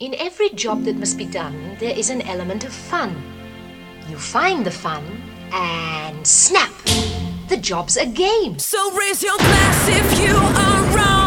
In every job that must be done, there is an element of fun. You find the fun and snap! The job's a game. So raise your glass if you are wrong.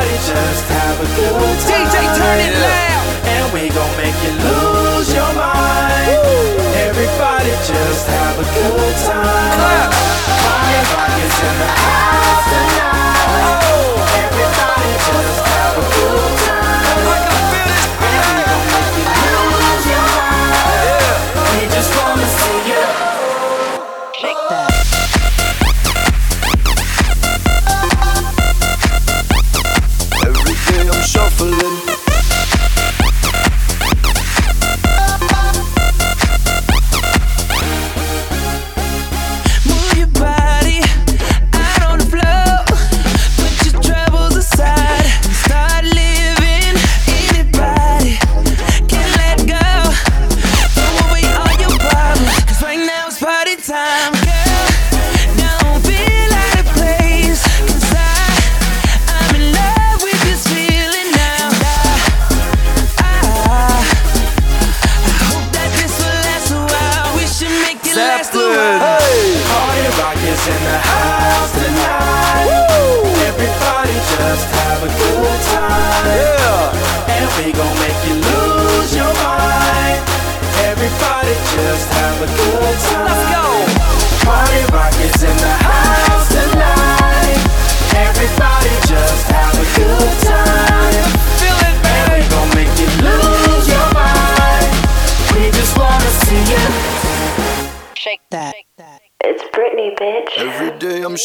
party, just have a good time. DJ, turn it loud. And we gon' make you lose your mind. Woo. Everybody, just have a good time. Clap. Party rockers in the house tonight. Oh. Everybody, just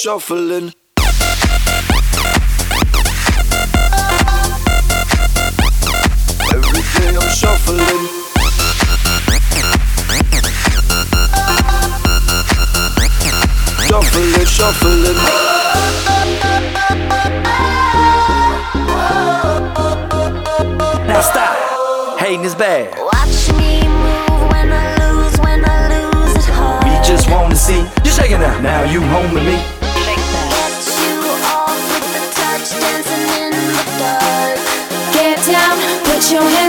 shuffling. Every day I'm shuffling. Shuffling, shuffling. Now stop. Hating is bad. Watch me move when I lose, when I lose it hard. We just wanna see you shaking up. Now you home with me. your hand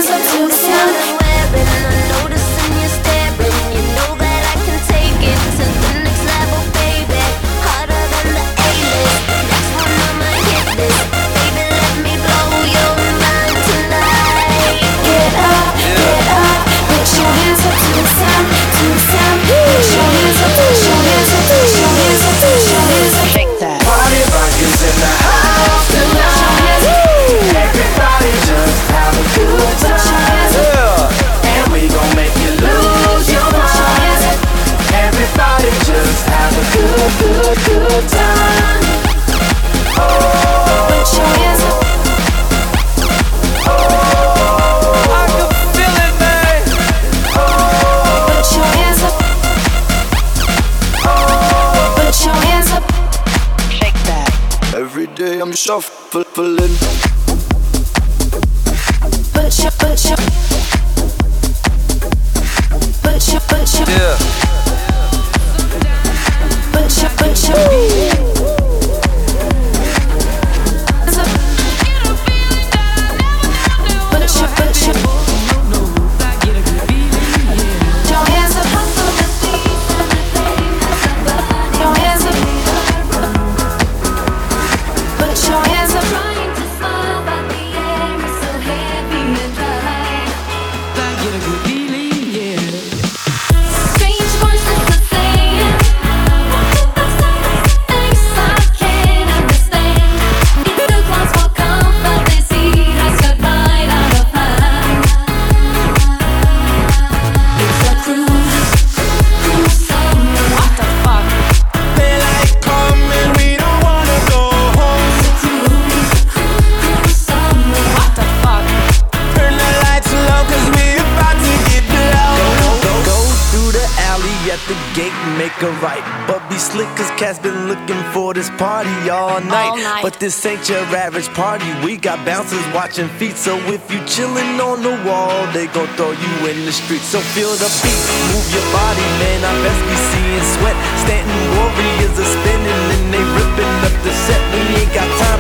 This ain't your average party. We got bouncers watching feet. So if you chillin' on the wall, they gon' throw you in the street. So feel the beat, move your body, man. I best be seeing sweat. Stanton warriors are spinning and they ripping up the set. We ain't got time.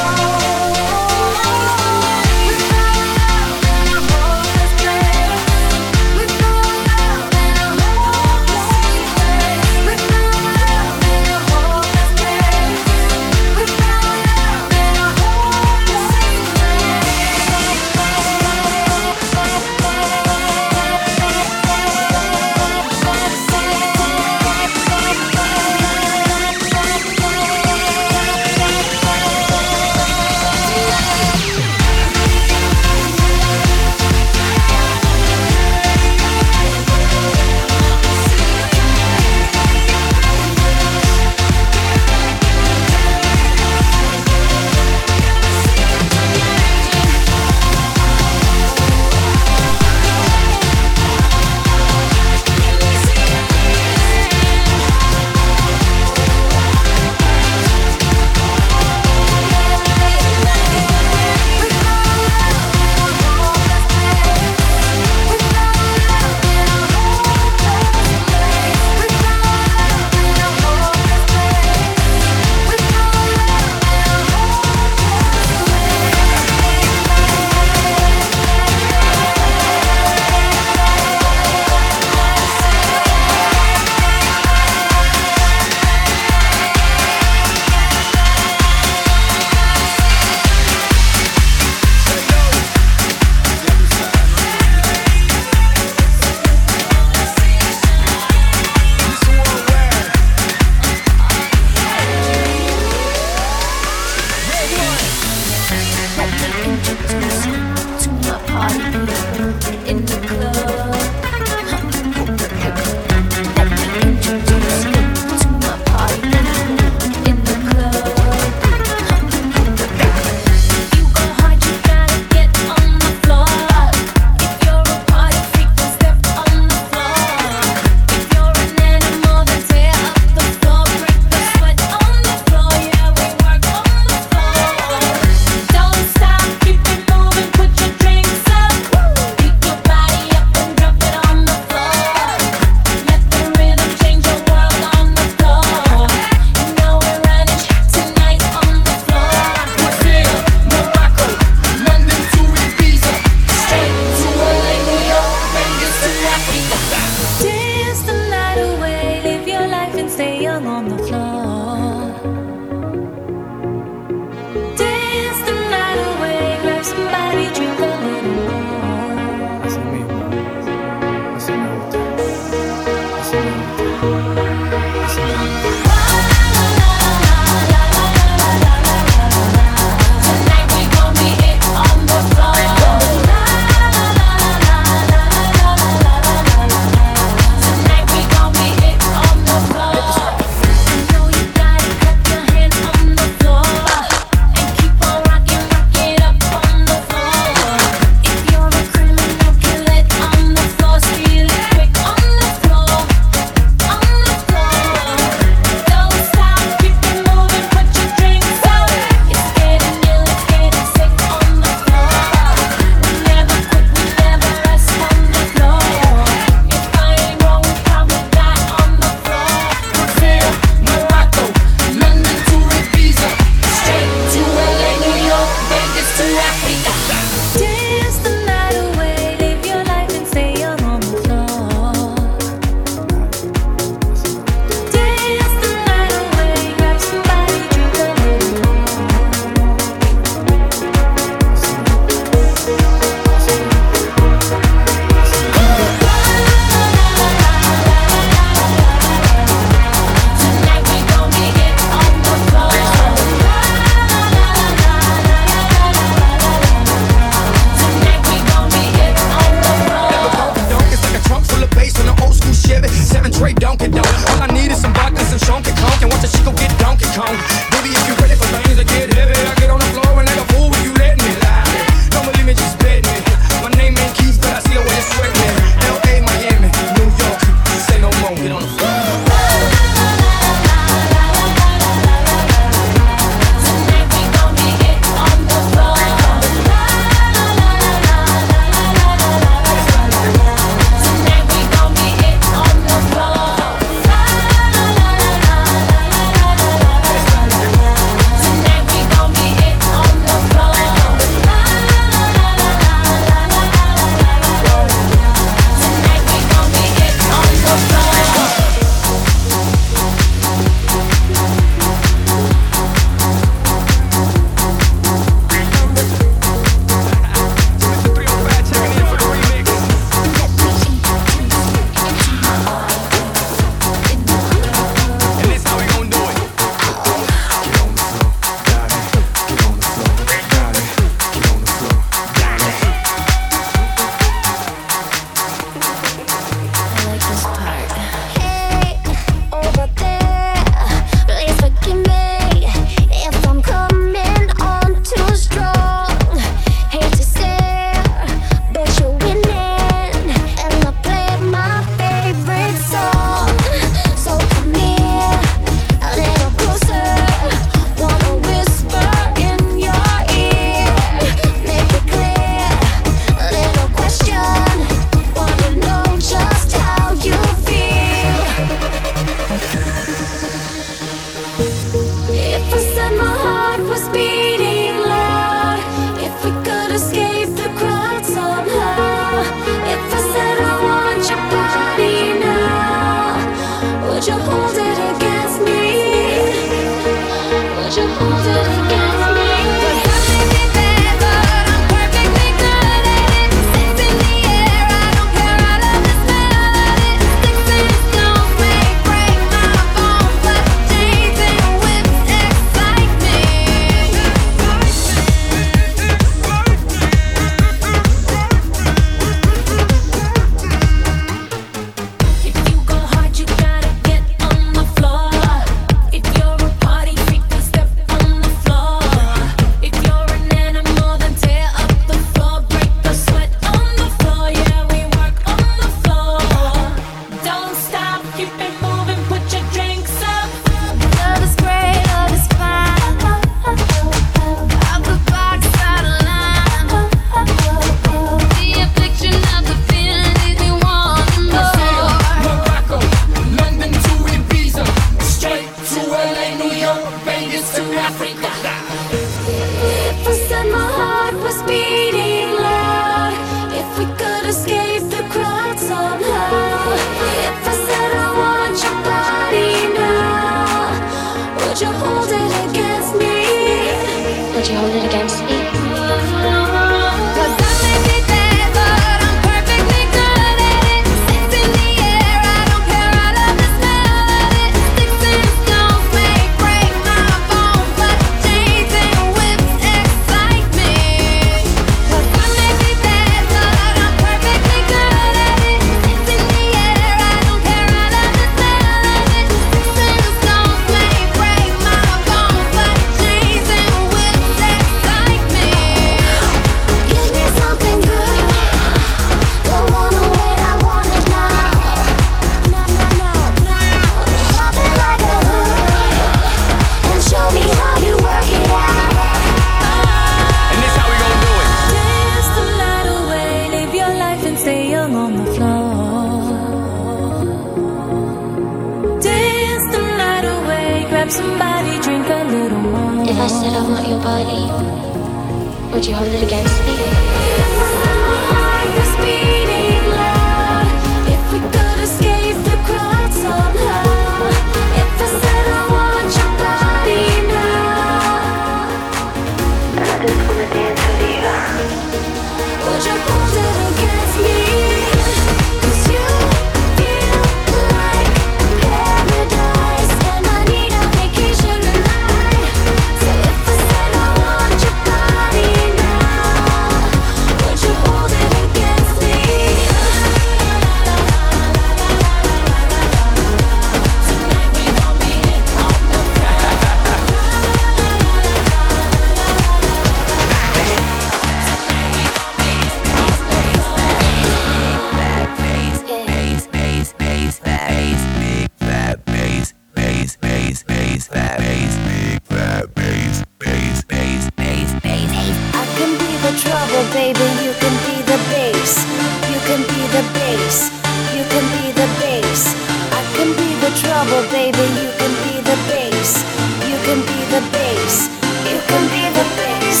Baby. You can be the bass. You can be the bass. You can be the bass. I can be the trouble, baby. You can be the bass. You can be the bass. You can be the bass.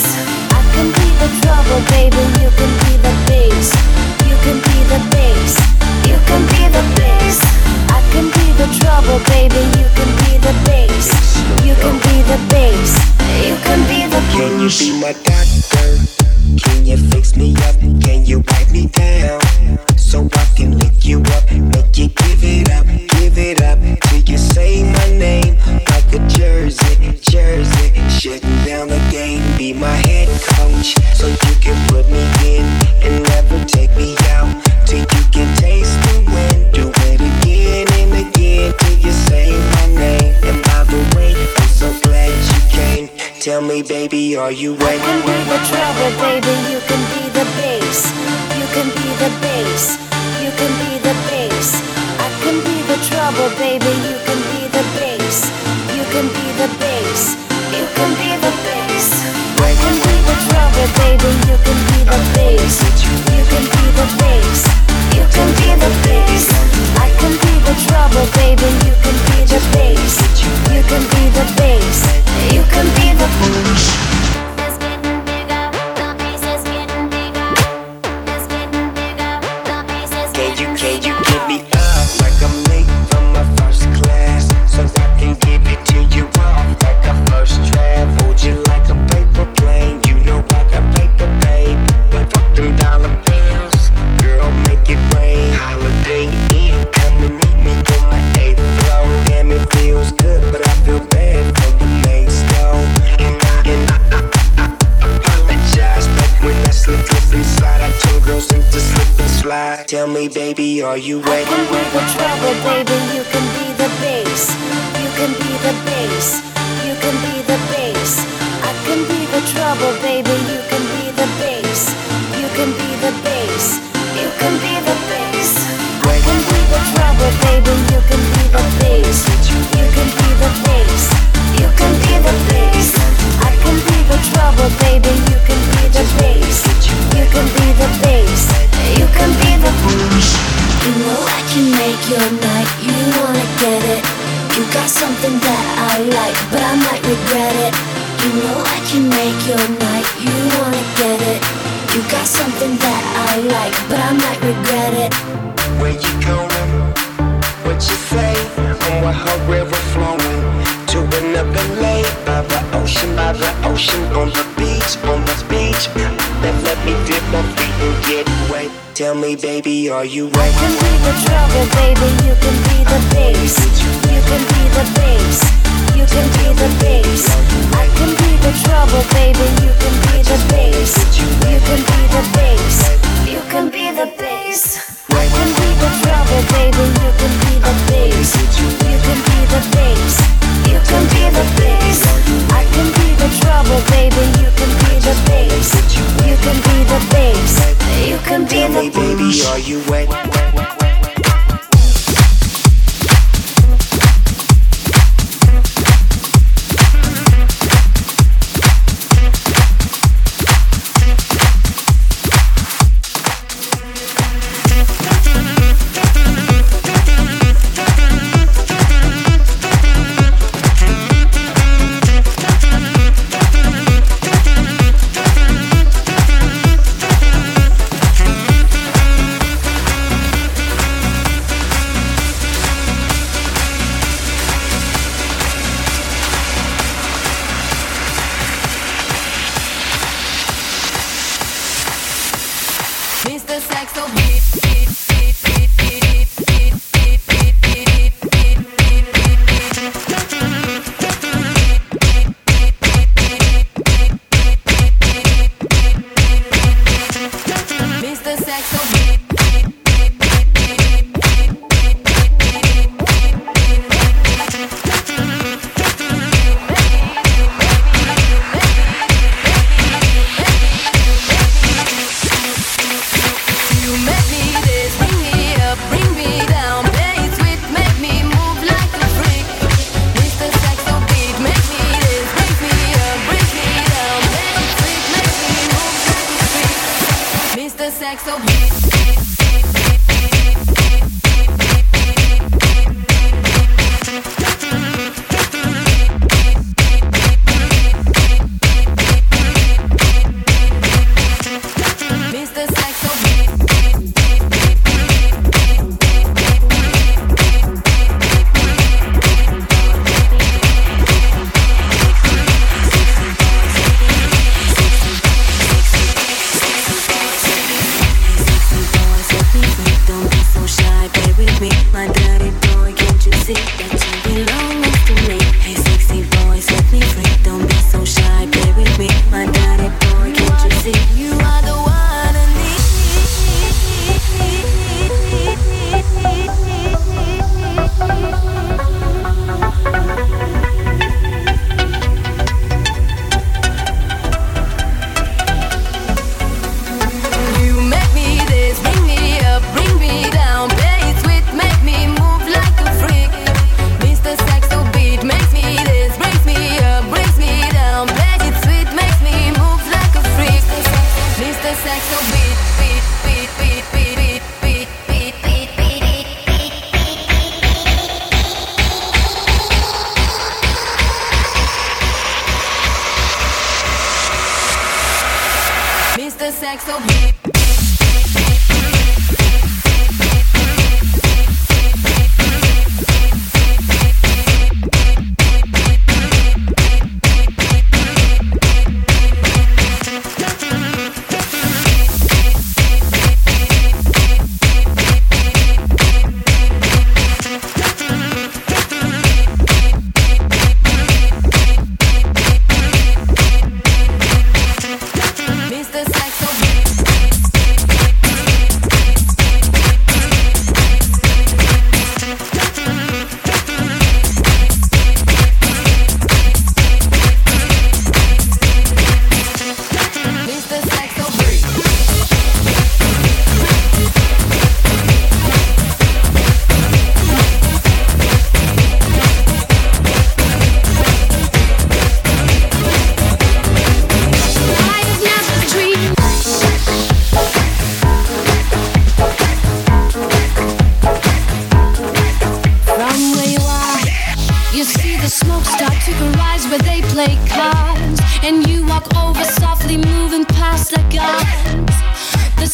I can be the trouble, baby. You can be the bass. You can be the bass. You can be the bass. I can be the trouble, baby. You can be the bass. You can be the bass. You can be the Can you be my doctor? Can you fix me up? Can you wipe me down? So I can lick you up, make you give it up, give it up till you say my name like a jersey, jersey. Shutting down the game, be my head coach, so you can put me in and never take me out till you can taste the wind. Do it again and again you say my name. And by the way, I'm so glad you came. Tell me, baby, are you ready? Trouble, baby. You can be the bass. You can be the bass. You can be the bass. I can be the trouble, baby. You can be the bass. You can be the bass. You can be the bass. I can be the trouble, baby. You can be the bass. You can be the bass. You can be the bass. I can be the trouble, baby. You slide. Baby, are you ready? I can be the trouble, baby. You can be the bass. You can be the bass. You can be the bass. I can be the trouble, baby. You can be the bass. You can be the bass. You can be the bass. I can be the trouble, baby. You can be the bass. You can be the bass. You can be the bass. I can be the trouble, baby. You can make your night. You wanna get it. You got something that I like, but I might regret it. You know I can make your night. You wanna get it. You got something that I like, but I might regret it. Where you going? What you say? On what her river flowing? To another lake by the ocean, by the ocean, on the beach, on the beach. Then let me dip my feet and get wet. Tell me, baby, are you ready? can be the trouble, baby. You can be the bass. You can be the bass. You can be the bass. I can be the trouble, baby. You can be the bass. You can be the bass. You can be the bass. I can be the trouble, baby. You can be the bass. You can be the bass. You can be the bass. I can be the trouble, baby. You can be the bass. You can be the bass. You can be the baby, are you wet?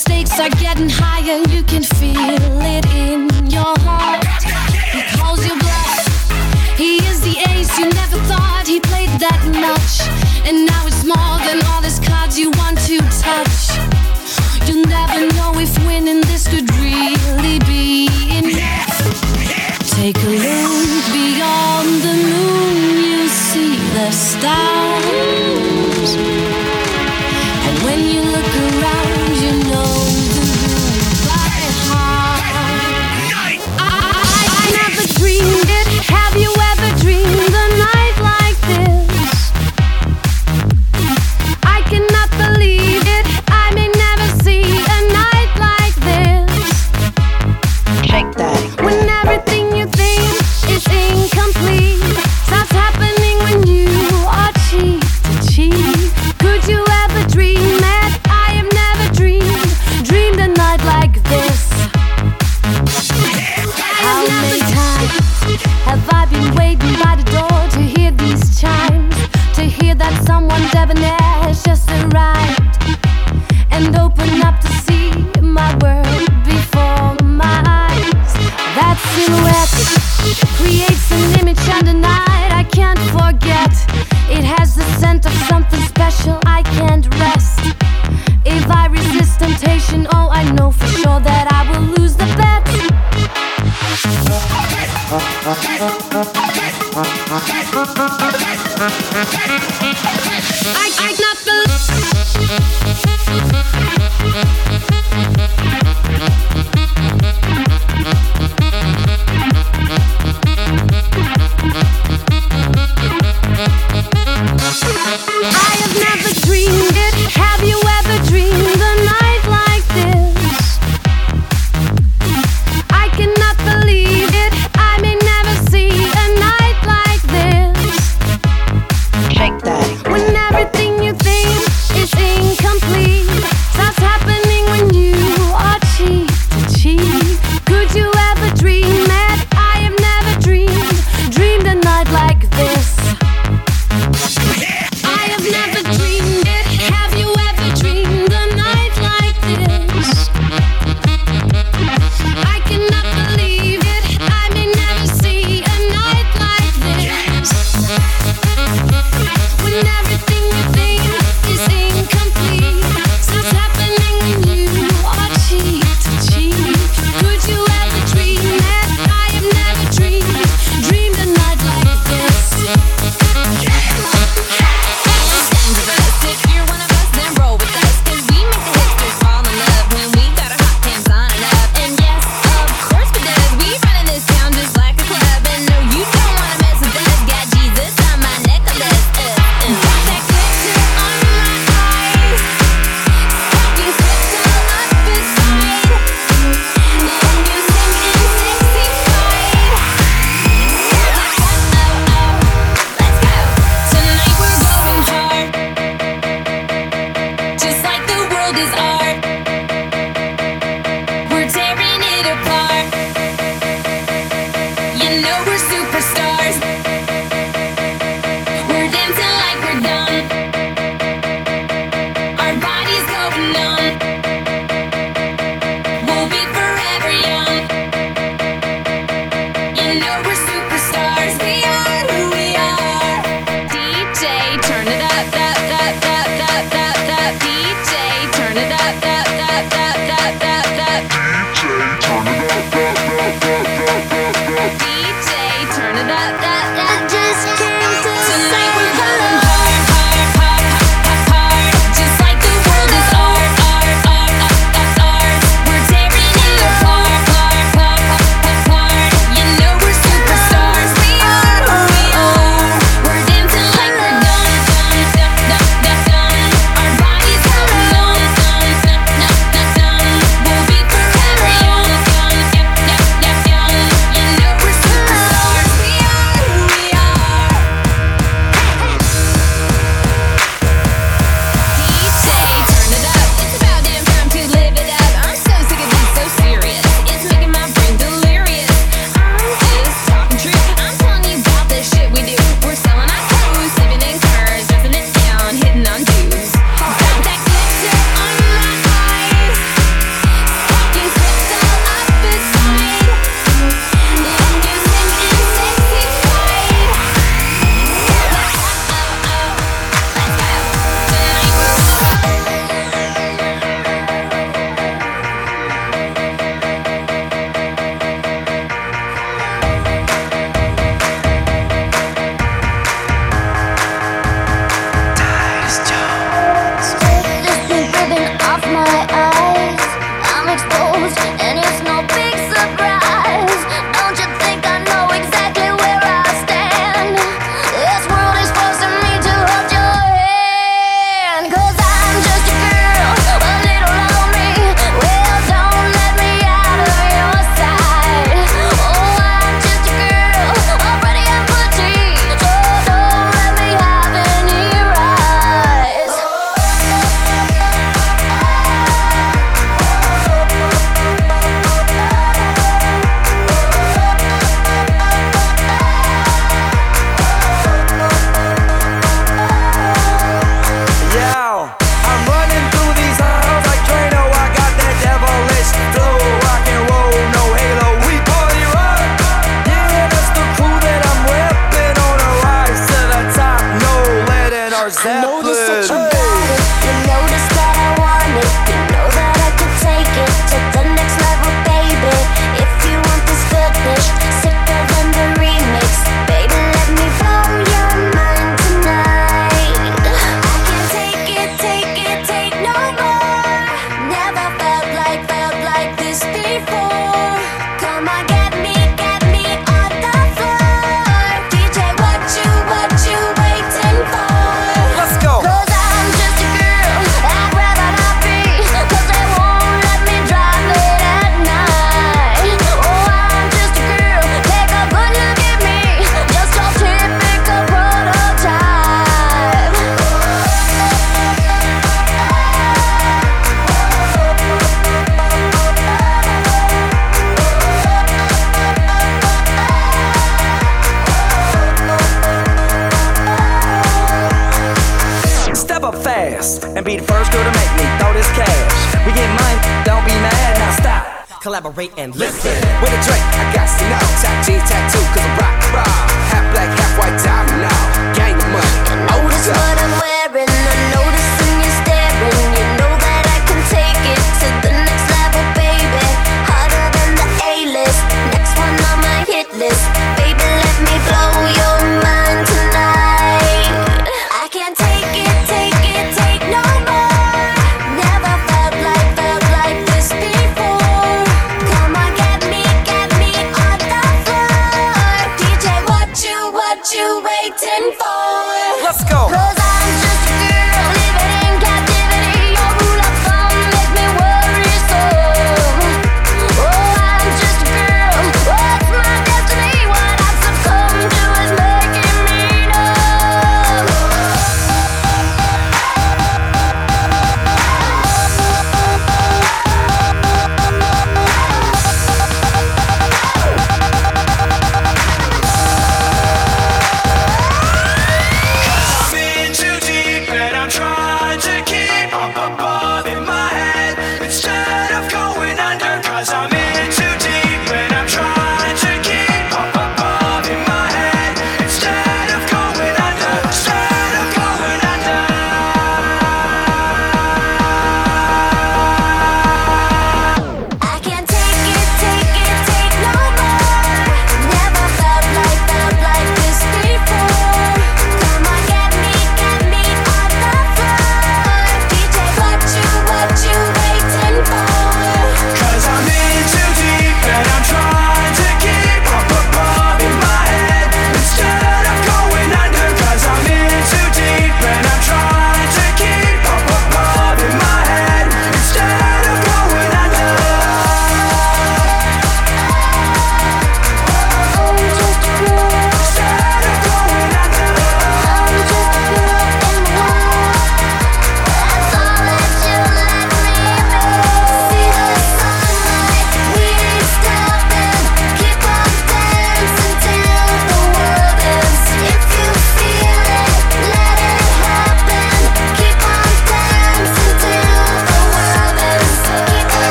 stakes are getting higher. You can feel it in your heart. He calls you bluff. He is the ace you never thought he played that much. And now it's more than all his cards you want to touch. You'll never know if winning this could really be enough. Take a look beyond the moon. You see the stars.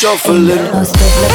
Shuffling.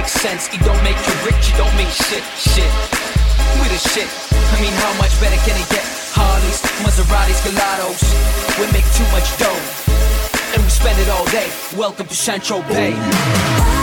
make sense. It don't make you rich, it don't mean shit, shit. We the shit. I mean, how much better can it get? Harleys, Maseratis, Gelatos. We make too much dough, and we spend it all day. Welcome to Central Bay.